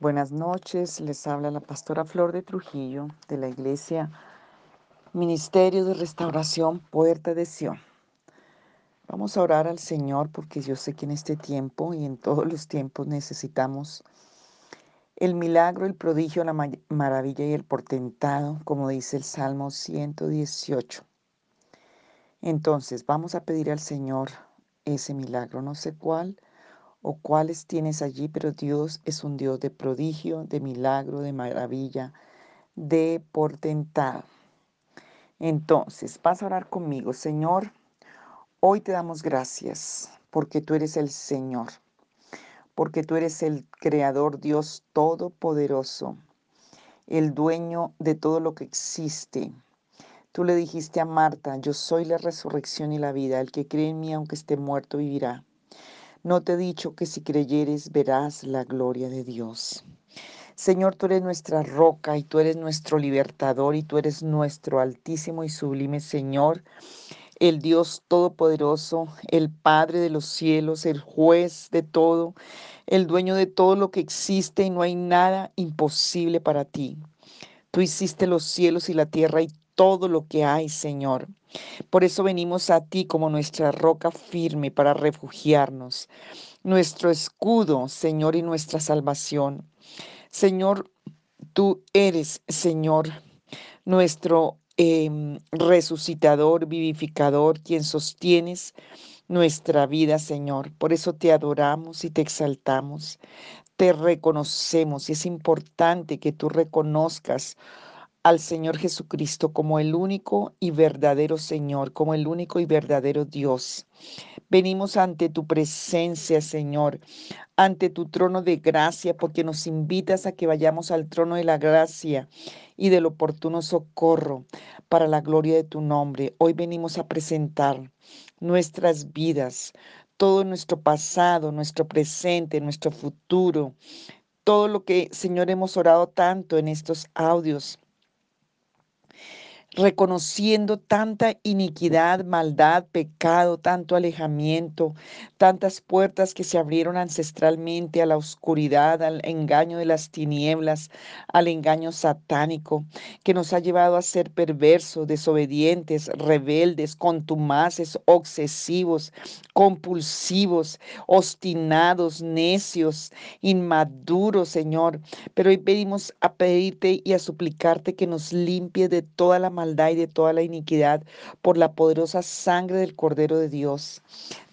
Buenas noches, les habla la pastora Flor de Trujillo de la iglesia Ministerio de Restauración Puerta de Sion. Vamos a orar al Señor porque yo sé que en este tiempo y en todos los tiempos necesitamos el milagro, el prodigio, la maravilla y el portentado, como dice el Salmo 118. Entonces vamos a pedir al Señor ese milagro, no sé cuál o cuáles tienes allí, pero Dios es un Dios de prodigio, de milagro, de maravilla, de portentado. Entonces, vas a orar conmigo, Señor, hoy te damos gracias porque tú eres el Señor, porque tú eres el Creador Dios Todopoderoso, el dueño de todo lo que existe. Tú le dijiste a Marta, yo soy la resurrección y la vida, el que cree en mí aunque esté muerto vivirá. No te he dicho que si creyeres verás la gloria de Dios. Señor, tú eres nuestra roca y tú eres nuestro libertador y tú eres nuestro altísimo y sublime Señor, el Dios todopoderoso, el Padre de los cielos, el juez de todo, el dueño de todo lo que existe y no hay nada imposible para ti. Tú hiciste los cielos y la tierra y todo lo que hay, Señor. Por eso venimos a ti como nuestra roca firme para refugiarnos, nuestro escudo, Señor, y nuestra salvación. Señor, tú eres, Señor, nuestro em, resucitador, vivificador, quien sostienes nuestra vida, Señor. Por eso te adoramos y te exaltamos, te reconocemos y es importante que tú reconozcas al Señor Jesucristo como el único y verdadero Señor, como el único y verdadero Dios. Venimos ante tu presencia, Señor, ante tu trono de gracia, porque nos invitas a que vayamos al trono de la gracia y del oportuno socorro para la gloria de tu nombre. Hoy venimos a presentar nuestras vidas, todo nuestro pasado, nuestro presente, nuestro futuro, todo lo que, Señor, hemos orado tanto en estos audios reconociendo tanta iniquidad, maldad, pecado, tanto alejamiento, tantas puertas que se abrieron ancestralmente a la oscuridad, al engaño de las tinieblas, al engaño satánico, que nos ha llevado a ser perversos, desobedientes, rebeldes, contumaces, obsesivos, compulsivos, obstinados, necios, inmaduros, Señor. Pero hoy pedimos a pedirte y a suplicarte que nos limpie de toda la maldad y de toda la iniquidad por la poderosa sangre del Cordero de Dios.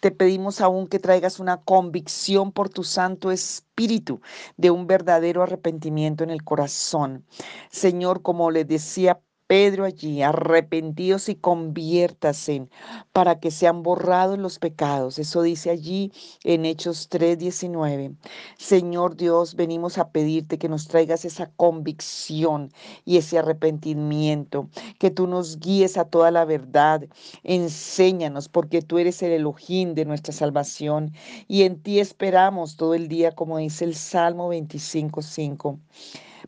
Te pedimos aún que traigas una convicción por tu Santo Espíritu de un verdadero arrepentimiento en el corazón. Señor, como le decía Pedro allí, arrepentidos y conviértase para que sean borrados los pecados. Eso dice allí en Hechos 3:19. Señor Dios, venimos a pedirte que nos traigas esa convicción y ese arrepentimiento, que tú nos guíes a toda la verdad. Enséñanos porque tú eres el Elohim de nuestra salvación y en ti esperamos todo el día, como dice el Salmo 25:5.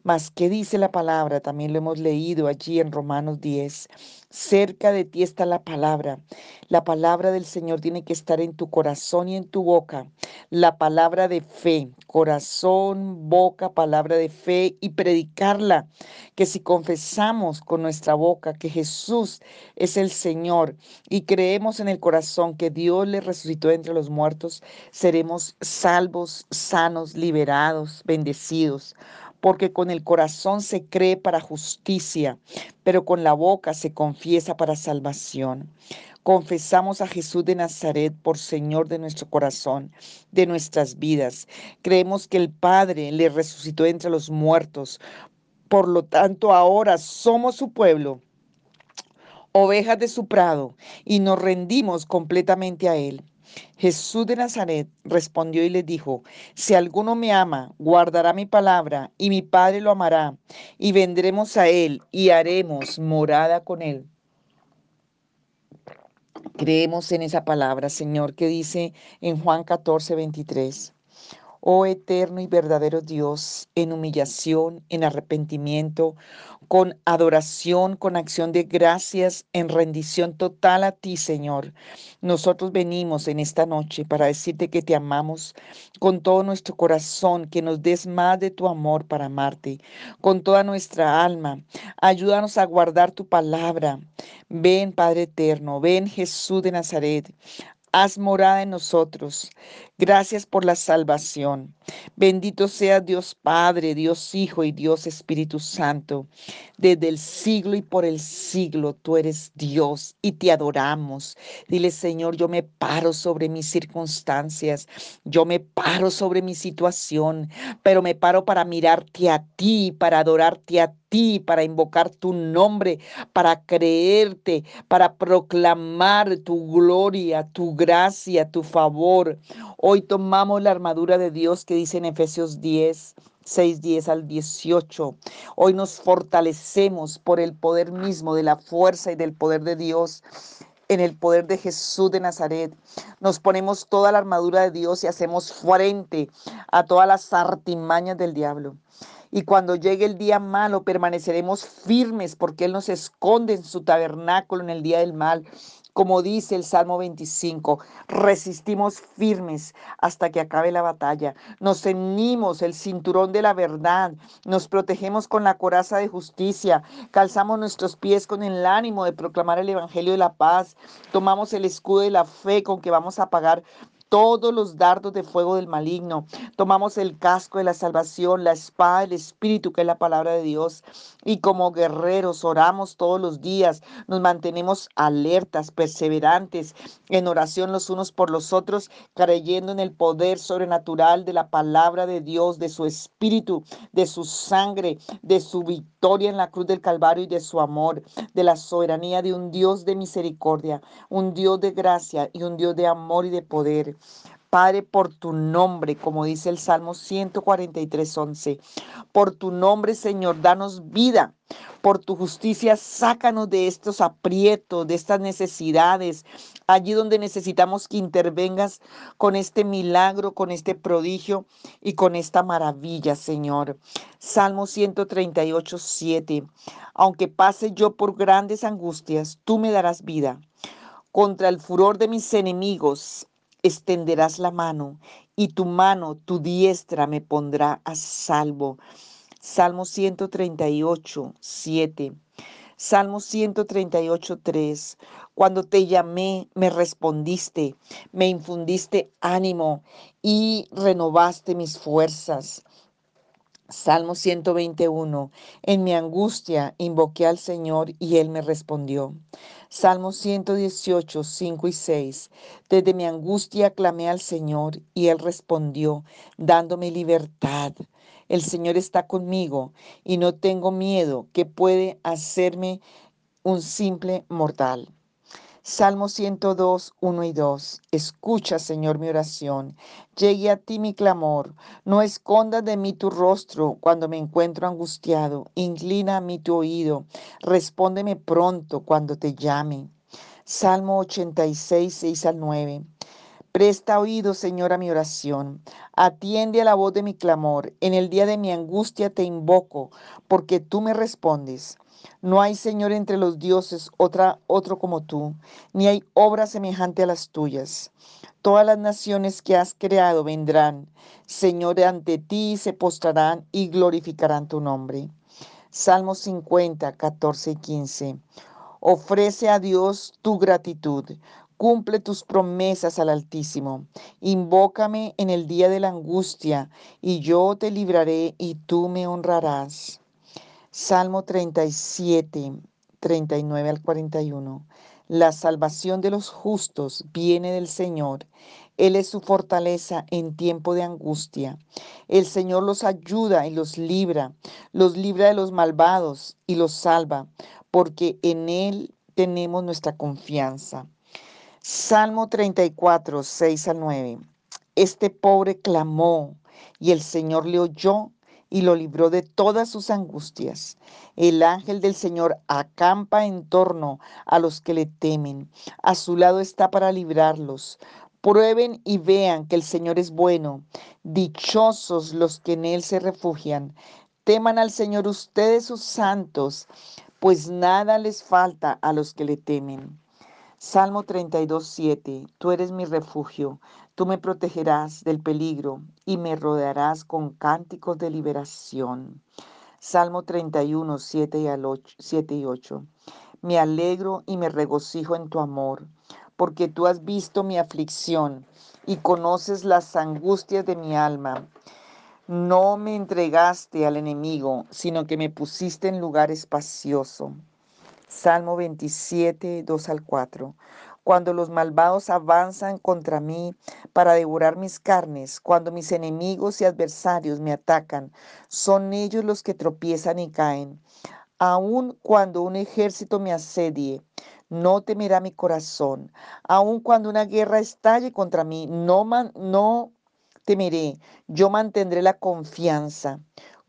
Mas, ¿qué dice la palabra? También lo hemos leído allí en Romanos 10. Cerca de ti está la palabra. La palabra del Señor tiene que estar en tu corazón y en tu boca. La palabra de fe, corazón, boca, palabra de fe y predicarla. Que si confesamos con nuestra boca que Jesús es el Señor y creemos en el corazón que Dios le resucitó entre los muertos, seremos salvos, sanos, liberados, bendecidos porque con el corazón se cree para justicia, pero con la boca se confiesa para salvación. Confesamos a Jesús de Nazaret por Señor de nuestro corazón, de nuestras vidas. Creemos que el Padre le resucitó entre los muertos. Por lo tanto, ahora somos su pueblo, ovejas de su prado, y nos rendimos completamente a Él. Jesús de Nazaret respondió y le dijo, si alguno me ama, guardará mi palabra, y mi Padre lo amará, y vendremos a él y haremos morada con él. Creemos en esa palabra, Señor, que dice en Juan 14, 23. Oh eterno y verdadero Dios, en humillación, en arrepentimiento, con adoración, con acción de gracias, en rendición total a ti, Señor. Nosotros venimos en esta noche para decirte que te amamos con todo nuestro corazón, que nos des más de tu amor para amarte, con toda nuestra alma. Ayúdanos a guardar tu palabra. Ven, Padre eterno, ven Jesús de Nazaret. Haz morada en nosotros. Gracias por la salvación. Bendito sea Dios Padre, Dios Hijo y Dios Espíritu Santo. Desde el siglo y por el siglo tú eres Dios y te adoramos. Dile, Señor, yo me paro sobre mis circunstancias, yo me paro sobre mi situación, pero me paro para mirarte a ti, para adorarte a ti, para invocar tu nombre, para creerte, para proclamar tu gloria, tu gracia, tu favor. Hoy tomamos la armadura de Dios que dice en Efesios 10, 6, 10 al 18. Hoy nos fortalecemos por el poder mismo de la fuerza y del poder de Dios en el poder de Jesús de Nazaret. Nos ponemos toda la armadura de Dios y hacemos frente a todas las artimañas del diablo. Y cuando llegue el día malo, permaneceremos firmes porque Él nos esconde en su tabernáculo en el día del mal. Como dice el Salmo 25, resistimos firmes hasta que acabe la batalla. Nos ceñimos el cinturón de la verdad, nos protegemos con la coraza de justicia, calzamos nuestros pies con el ánimo de proclamar el Evangelio de la paz, tomamos el escudo de la fe con que vamos a pagar todos los dardos de fuego del maligno. Tomamos el casco de la salvación, la espada del Espíritu, que es la palabra de Dios. Y como guerreros oramos todos los días, nos mantenemos alertas, perseverantes, en oración los unos por los otros, creyendo en el poder sobrenatural de la palabra de Dios, de su Espíritu, de su sangre, de su victoria en la cruz del Calvario y de su amor, de la soberanía de un Dios de misericordia, un Dios de gracia y un Dios de amor y de poder. Padre, por tu nombre, como dice el Salmo 143, 11. Por tu nombre, Señor, danos vida. Por tu justicia, sácanos de estos aprietos, de estas necesidades, allí donde necesitamos que intervengas con este milagro, con este prodigio y con esta maravilla, Señor. Salmo 138, 7. Aunque pase yo por grandes angustias, tú me darás vida. Contra el furor de mis enemigos, extenderás la mano y tu mano, tu diestra me pondrá a salvo. Salmo 138, 7. Salmo 138, 3. Cuando te llamé, me respondiste, me infundiste ánimo y renovaste mis fuerzas. Salmo 121. En mi angustia invoqué al Señor y Él me respondió. Salmo 118, 5 y 6. Desde mi angustia clamé al Señor y Él respondió, dándome libertad. El Señor está conmigo y no tengo miedo que puede hacerme un simple mortal. Salmo 102, 1 y 2. Escucha, Señor, mi oración. Llegue a ti mi clamor. No escondas de mí tu rostro cuando me encuentro angustiado. Inclina a mí tu oído. Respóndeme pronto cuando te llame. Salmo 86, 6 al 9. Presta oído, Señor, a mi oración. Atiende a la voz de mi clamor. En el día de mi angustia te invoco, porque tú me respondes. No hay Señor entre los dioses otra, otro como tú, ni hay obra semejante a las tuyas. Todas las naciones que has creado vendrán, Señor, ante ti se postrarán y glorificarán tu nombre. Salmo 50, 14 y 15. Ofrece a Dios tu gratitud. Cumple tus promesas al Altísimo. Invócame en el día de la angustia, y yo te libraré y tú me honrarás. Salmo 37, 39 al 41. La salvación de los justos viene del Señor. Él es su fortaleza en tiempo de angustia. El Señor los ayuda y los libra, los libra de los malvados y los salva, porque en Él tenemos nuestra confianza. Salmo 34, 6 al 9. Este pobre clamó y el Señor le oyó y lo libró de todas sus angustias. El ángel del Señor acampa en torno a los que le temen. A su lado está para librarlos. Prueben y vean que el Señor es bueno. Dichosos los que en Él se refugian. Teman al Señor ustedes sus santos, pues nada les falta a los que le temen. Salmo 32, 7. Tú eres mi refugio, tú me protegerás del peligro y me rodearás con cánticos de liberación. Salmo 31, 7 y, 8, 7 y 8. Me alegro y me regocijo en tu amor, porque tú has visto mi aflicción y conoces las angustias de mi alma. No me entregaste al enemigo, sino que me pusiste en lugar espacioso. Salmo 27, 2 al 4. Cuando los malvados avanzan contra mí para devorar mis carnes, cuando mis enemigos y adversarios me atacan, son ellos los que tropiezan y caen. Aun cuando un ejército me asedie, no temerá mi corazón. Aun cuando una guerra estalle contra mí, no, no temeré, yo mantendré la confianza.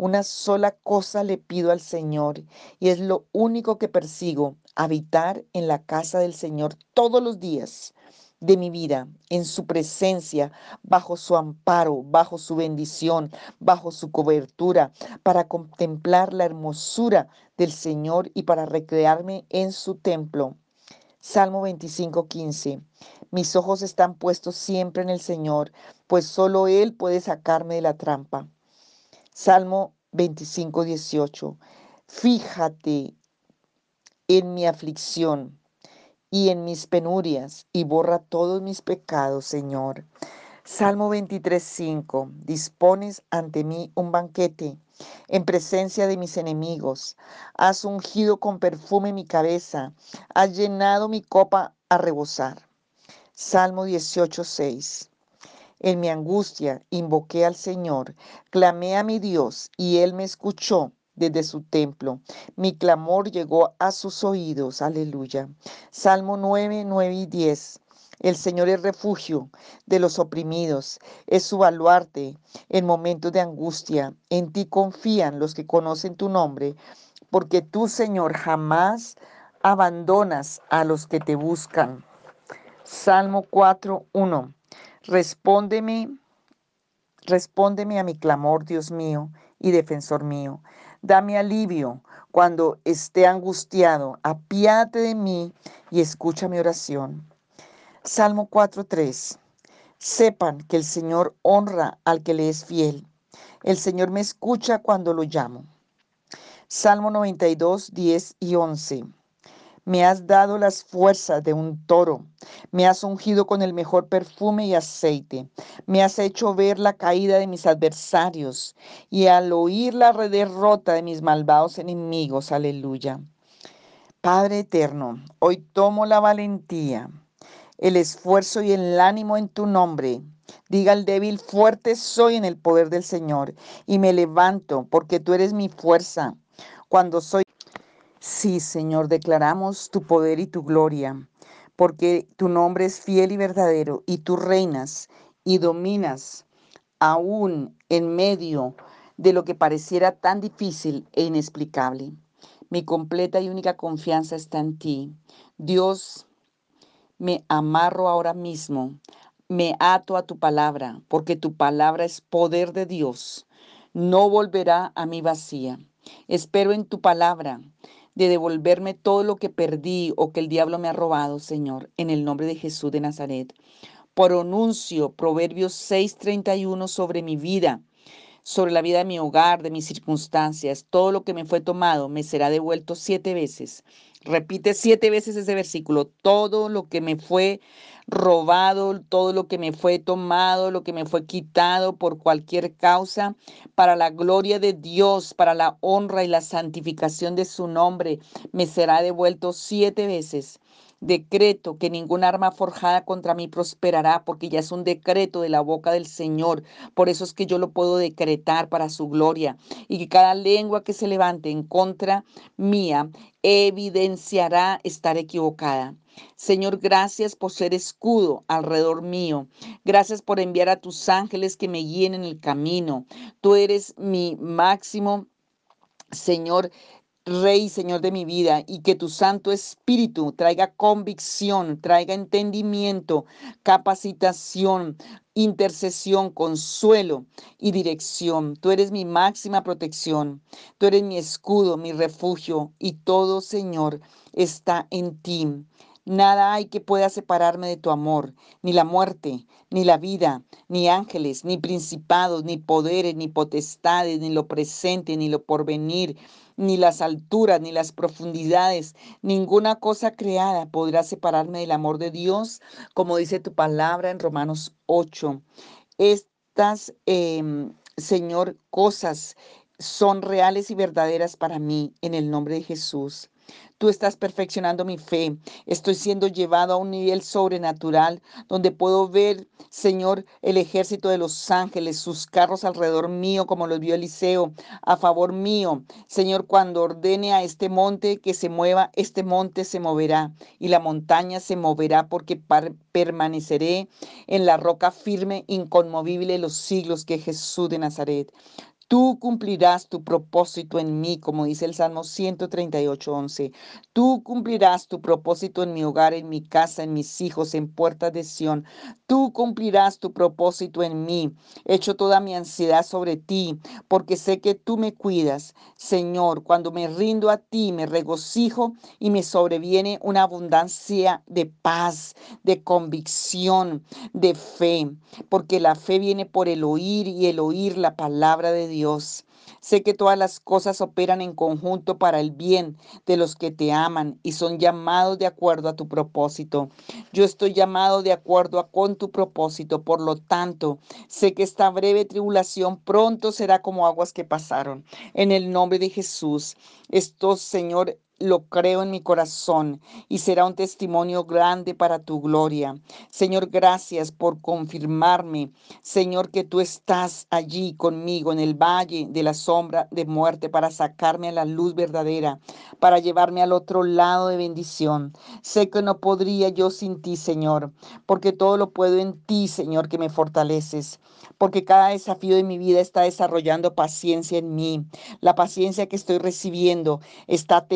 Una sola cosa le pido al Señor y es lo único que persigo, habitar en la casa del Señor todos los días de mi vida, en su presencia, bajo su amparo, bajo su bendición, bajo su cobertura, para contemplar la hermosura del Señor y para recrearme en su templo. Salmo 25, 15. Mis ojos están puestos siempre en el Señor, pues solo Él puede sacarme de la trampa. Salmo 25, 18. Fíjate en mi aflicción y en mis penurias y borra todos mis pecados, Señor. Salmo 23, 5. Dispones ante mí un banquete en presencia de mis enemigos. Has ungido con perfume mi cabeza. Has llenado mi copa a rebosar. Salmo 18, 6. En mi angustia invoqué al Señor, clamé a mi Dios y Él me escuchó desde su templo. Mi clamor llegó a sus oídos. Aleluya. Salmo 9, 9 y 10. El Señor es refugio de los oprimidos, es su baluarte en momentos de angustia. En ti confían los que conocen tu nombre, porque tú, Señor, jamás abandonas a los que te buscan. Salmo 4, 1. Respóndeme, respóndeme a mi clamor, Dios mío y defensor mío. Dame alivio cuando esté angustiado. Apiádate de mí y escucha mi oración. Salmo 4.3. Sepan que el Señor honra al que le es fiel. El Señor me escucha cuando lo llamo. Salmo 92, 10 y 11. Me has dado las fuerzas de un toro. Me has ungido con el mejor perfume y aceite. Me has hecho ver la caída de mis adversarios y al oír la derrota de mis malvados enemigos. Aleluya. Padre eterno, hoy tomo la valentía el esfuerzo y el ánimo en tu nombre. Diga el débil, fuerte soy en el poder del Señor y me levanto porque tú eres mi fuerza. Cuando soy... Sí, Señor, declaramos tu poder y tu gloria, porque tu nombre es fiel y verdadero y tú reinas y dominas aún en medio de lo que pareciera tan difícil e inexplicable. Mi completa y única confianza está en ti. Dios, me amarro ahora mismo, me ato a tu palabra, porque tu palabra es poder de Dios. No volverá a mí vacía. Espero en tu palabra de devolverme todo lo que perdí o que el diablo me ha robado, Señor, en el nombre de Jesús de Nazaret. Pronuncio Proverbios 6:31 sobre mi vida, sobre la vida de mi hogar, de mis circunstancias. Todo lo que me fue tomado me será devuelto siete veces. Repite siete veces ese versículo. Todo lo que me fue robado, todo lo que me fue tomado, lo que me fue quitado por cualquier causa, para la gloria de Dios, para la honra y la santificación de su nombre, me será devuelto siete veces. Decreto que ningún arma forjada contra mí prosperará, porque ya es un decreto de la boca del Señor. Por eso es que yo lo puedo decretar para su gloria. Y que cada lengua que se levante en contra mía evidenciará estar equivocada. Señor, gracias por ser escudo alrededor mío. Gracias por enviar a tus ángeles que me guíen en el camino. Tú eres mi máximo, Señor, Rey, Señor de mi vida, y que tu Santo Espíritu traiga convicción, traiga entendimiento, capacitación, intercesión, consuelo y dirección. Tú eres mi máxima protección, tú eres mi escudo, mi refugio, y todo, Señor, está en ti. Nada hay que pueda separarme de tu amor, ni la muerte, ni la vida, ni ángeles, ni principados, ni poderes, ni potestades, ni lo presente, ni lo porvenir, ni las alturas, ni las profundidades, ninguna cosa creada podrá separarme del amor de Dios, como dice tu palabra en Romanos 8. Estas, eh, Señor, cosas son reales y verdaderas para mí en el nombre de Jesús. Tú estás perfeccionando mi fe. Estoy siendo llevado a un nivel sobrenatural donde puedo ver, Señor, el ejército de los ángeles, sus carros alrededor mío, como los vio Eliseo, a favor mío. Señor, cuando ordene a este monte que se mueva, este monte se moverá y la montaña se moverá porque permaneceré en la roca firme, inconmovible los siglos que Jesús de Nazaret. Tú cumplirás tu propósito en mí, como dice el Salmo 138, 11. Tú cumplirás tu propósito en mi hogar, en mi casa, en mis hijos, en puertas de Sión. Tú cumplirás tu propósito en mí. Echo toda mi ansiedad sobre ti, porque sé que tú me cuidas. Señor, cuando me rindo a ti, me regocijo y me sobreviene una abundancia de paz, de convicción, de fe, porque la fe viene por el oír y el oír la palabra de Dios. Dios. Sé que todas las cosas operan en conjunto para el bien de los que te aman y son llamados de acuerdo a tu propósito. Yo estoy llamado de acuerdo con tu propósito, por lo tanto, sé que esta breve tribulación pronto será como aguas que pasaron. En el nombre de Jesús, esto, Señor, lo creo en mi corazón y será un testimonio grande para tu gloria. Señor, gracias por confirmarme, Señor, que tú estás allí conmigo en el valle de la sombra de muerte para sacarme a la luz verdadera, para llevarme al otro lado de bendición. Sé que no podría yo sin ti, Señor, porque todo lo puedo en ti, Señor, que me fortaleces, porque cada desafío de mi vida está desarrollando paciencia en mí. La paciencia que estoy recibiendo está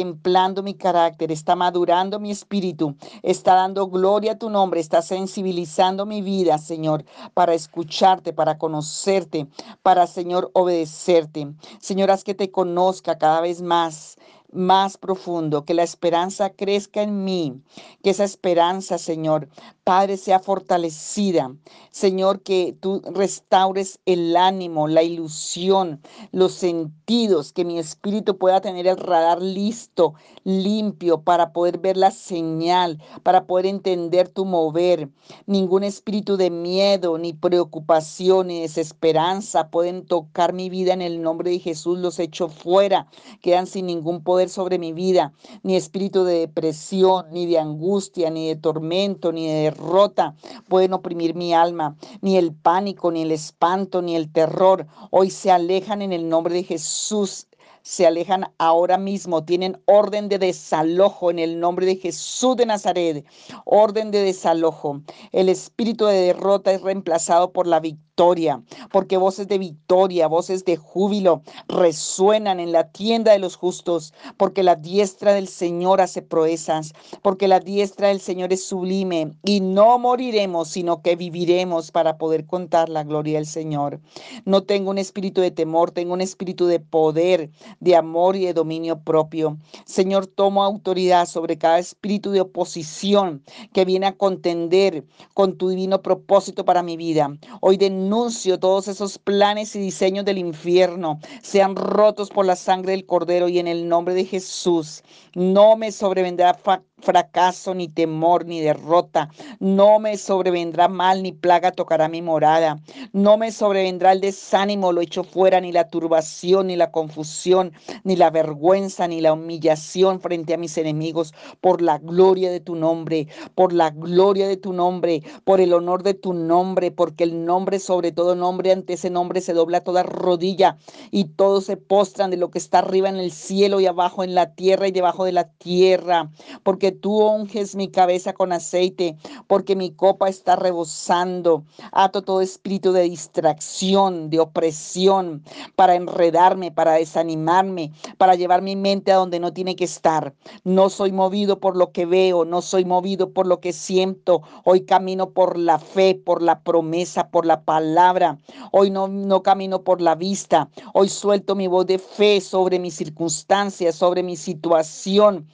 mi carácter, está madurando mi espíritu, está dando gloria a tu nombre, está sensibilizando mi vida, Señor, para escucharte, para conocerte, para, Señor, obedecerte. Señor, haz que te conozca cada vez más más profundo, que la esperanza crezca en mí, que esa esperanza, Señor, Padre, sea fortalecida. Señor, que tú restaures el ánimo, la ilusión, los sentidos, que mi espíritu pueda tener el radar listo, limpio, para poder ver la señal, para poder entender tu mover. Ningún espíritu de miedo, ni preocupación, ni desesperanza pueden tocar mi vida en el nombre de Jesús. Los echo fuera, quedan sin ningún poder sobre mi vida, ni espíritu de depresión, ni de angustia, ni de tormento, ni de rota pueden oprimir mi alma, ni el pánico, ni el espanto, ni el terror. Hoy se alejan en el nombre de Jesús se alejan ahora mismo, tienen orden de desalojo en el nombre de Jesús de Nazaret, orden de desalojo. El espíritu de derrota es reemplazado por la victoria victoria, porque voces de victoria, voces de júbilo resuenan en la tienda de los justos, porque la diestra del Señor hace proezas, porque la diestra del Señor es sublime y no moriremos, sino que viviremos para poder contar la gloria del Señor. No tengo un espíritu de temor, tengo un espíritu de poder, de amor y de dominio propio. Señor, tomo autoridad sobre cada espíritu de oposición que viene a contender con tu divino propósito para mi vida. Hoy de Anuncio todos esos planes y diseños del infierno sean rotos por la sangre del Cordero y en el nombre de Jesús. No me sobrevendrá fracaso, ni temor, ni derrota. No me sobrevendrá mal, ni plaga tocará mi morada. No me sobrevendrá el desánimo, lo echo fuera, ni la turbación, ni la confusión, ni la vergüenza, ni la humillación frente a mis enemigos, por la gloria de tu nombre, por la gloria de tu nombre, por el honor de tu nombre, porque el nombre sobre todo nombre, ante ese nombre se dobla toda rodilla y todos se postran de lo que está arriba en el cielo y abajo en la tierra y debajo de la tierra, porque tú unges mi cabeza con aceite, porque mi copa está rebosando. Ato todo espíritu de distracción, de opresión, para enredarme, para desanimarme, para llevar mi mente a donde no tiene que estar. No soy movido por lo que veo, no soy movido por lo que siento. Hoy camino por la fe, por la promesa, por la palabra. Hoy no, no camino por la vista. Hoy suelto mi voz de fe sobre mis circunstancias, sobre mi situación.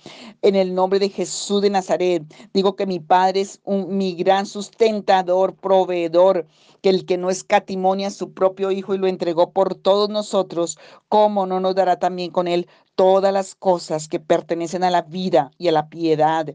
En el nombre de Jesús de Nazaret, digo que mi Padre es un, mi gran sustentador, proveedor, que el que no escatimonia a su propio Hijo y lo entregó por todos nosotros, ¿cómo no nos dará también con él todas las cosas que pertenecen a la vida y a la piedad?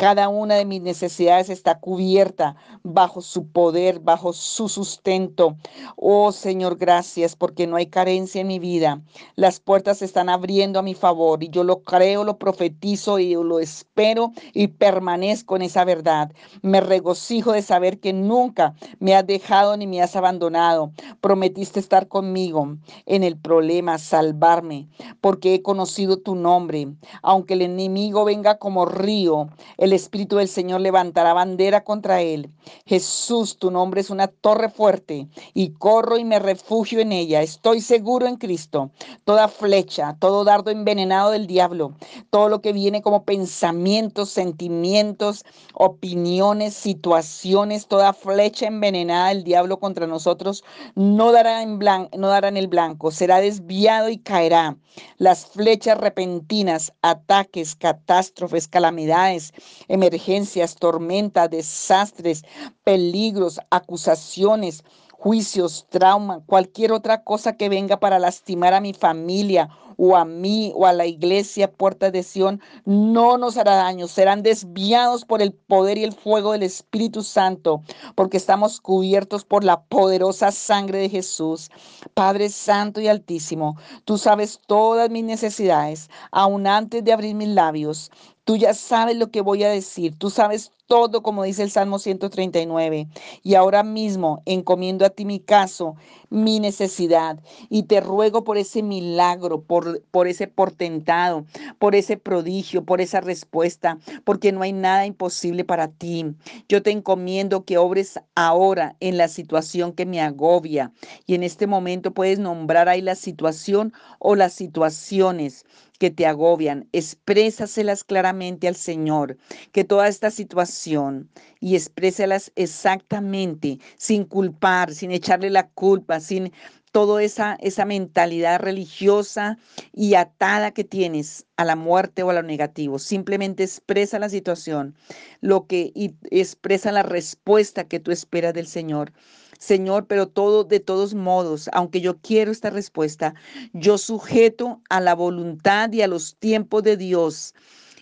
Cada una de mis necesidades está cubierta bajo su poder, bajo su sustento. Oh Señor, gracias porque no hay carencia en mi vida. Las puertas se están abriendo a mi favor y yo lo creo, lo profetizo y lo espero y permanezco en esa verdad. Me regocijo de saber que nunca me has dejado ni me has abandonado. Prometiste estar conmigo en el problema, salvarme, porque he conocido tu nombre. Aunque el enemigo venga como río, el Espíritu del Señor levantará bandera contra él. Jesús, tu nombre es una torre fuerte y corro y me refugio en ella. Estoy seguro en Cristo. Toda flecha, todo dardo envenenado del diablo, todo lo que viene como pensamientos, sentimientos, opiniones, situaciones, toda flecha envenenada del diablo contra nosotros no dará en, blanco, no dará en el blanco, será desviado y caerá. Las flechas repentinas, ataques, catástrofes, calamidades, emergencias, tormentas, desastres, peligros, acusaciones, juicios, trauma, cualquier otra cosa que venga para lastimar a mi familia o a mí o a la iglesia Puerta de Sión, no nos hará daño, serán desviados por el poder y el fuego del Espíritu Santo, porque estamos cubiertos por la poderosa sangre de Jesús. Padre Santo y Altísimo, tú sabes todas mis necesidades, aún antes de abrir mis labios. Tú ya sabes lo que voy a decir, tú sabes todo, como dice el Salmo 139. Y ahora mismo encomiendo a ti mi caso, mi necesidad, y te ruego por ese milagro, por, por ese portentado, por ese prodigio, por esa respuesta, porque no hay nada imposible para ti. Yo te encomiendo que obres ahora en la situación que me agobia. Y en este momento puedes nombrar ahí la situación o las situaciones que te agobian, exprésaselas claramente al Señor, que toda esta situación y exprésalas exactamente, sin culpar, sin echarle la culpa, sin toda esa, esa mentalidad religiosa y atada que tienes a la muerte o a lo negativo. Simplemente expresa la situación, lo que y expresa la respuesta que tú esperas del Señor. Señor, pero todo de todos modos, aunque yo quiero esta respuesta, yo sujeto a la voluntad y a los tiempos de Dios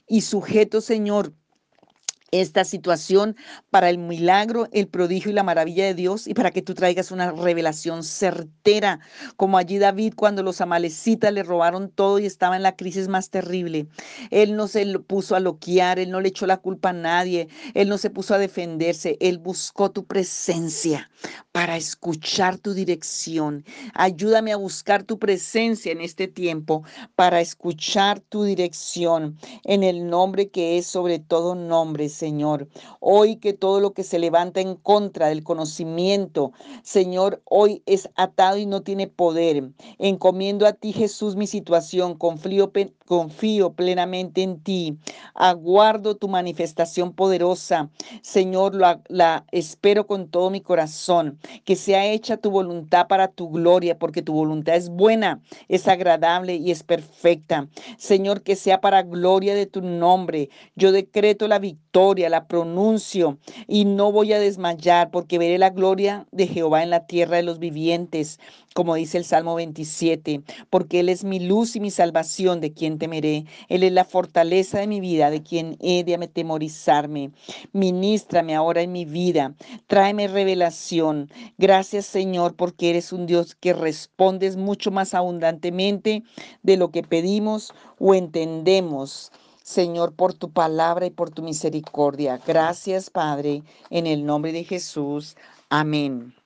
y sujeto, Señor, esta situación para el milagro, el prodigio y la maravilla de Dios y para que tú traigas una revelación certera, como allí David cuando los amalecitas le robaron todo y estaba en la crisis más terrible. Él no se puso a loquear, él no le echó la culpa a nadie, él no se puso a defenderse, él buscó tu presencia para escuchar tu dirección. Ayúdame a buscar tu presencia en este tiempo para escuchar tu dirección en el nombre que es sobre todo nombre Señor. Hoy que todo lo que se levanta en contra del conocimiento, Señor, hoy es atado y no tiene poder. Encomiendo a ti, Jesús, mi situación. Confío, confío plenamente en ti. Aguardo tu manifestación poderosa. Señor, la, espero con todo mi corazón. Que sea hecha tu voluntad para tu gloria, porque tu voluntad es buena, es agradable y es perfecta. Señor, que sea para gloria de tu nombre. Yo decreto la victoria la pronuncio y no voy a desmayar porque veré la gloria de Jehová en la tierra de los vivientes, como dice el Salmo 27, porque Él es mi luz y mi salvación, de quien temeré. Él es la fortaleza de mi vida, de quien he de atemorizarme. Ministrame ahora en mi vida, tráeme revelación. Gracias Señor, porque eres un Dios que respondes mucho más abundantemente de lo que pedimos o entendemos. Señor, por tu palabra y por tu misericordia. Gracias, Padre, en el nombre de Jesús. Amén.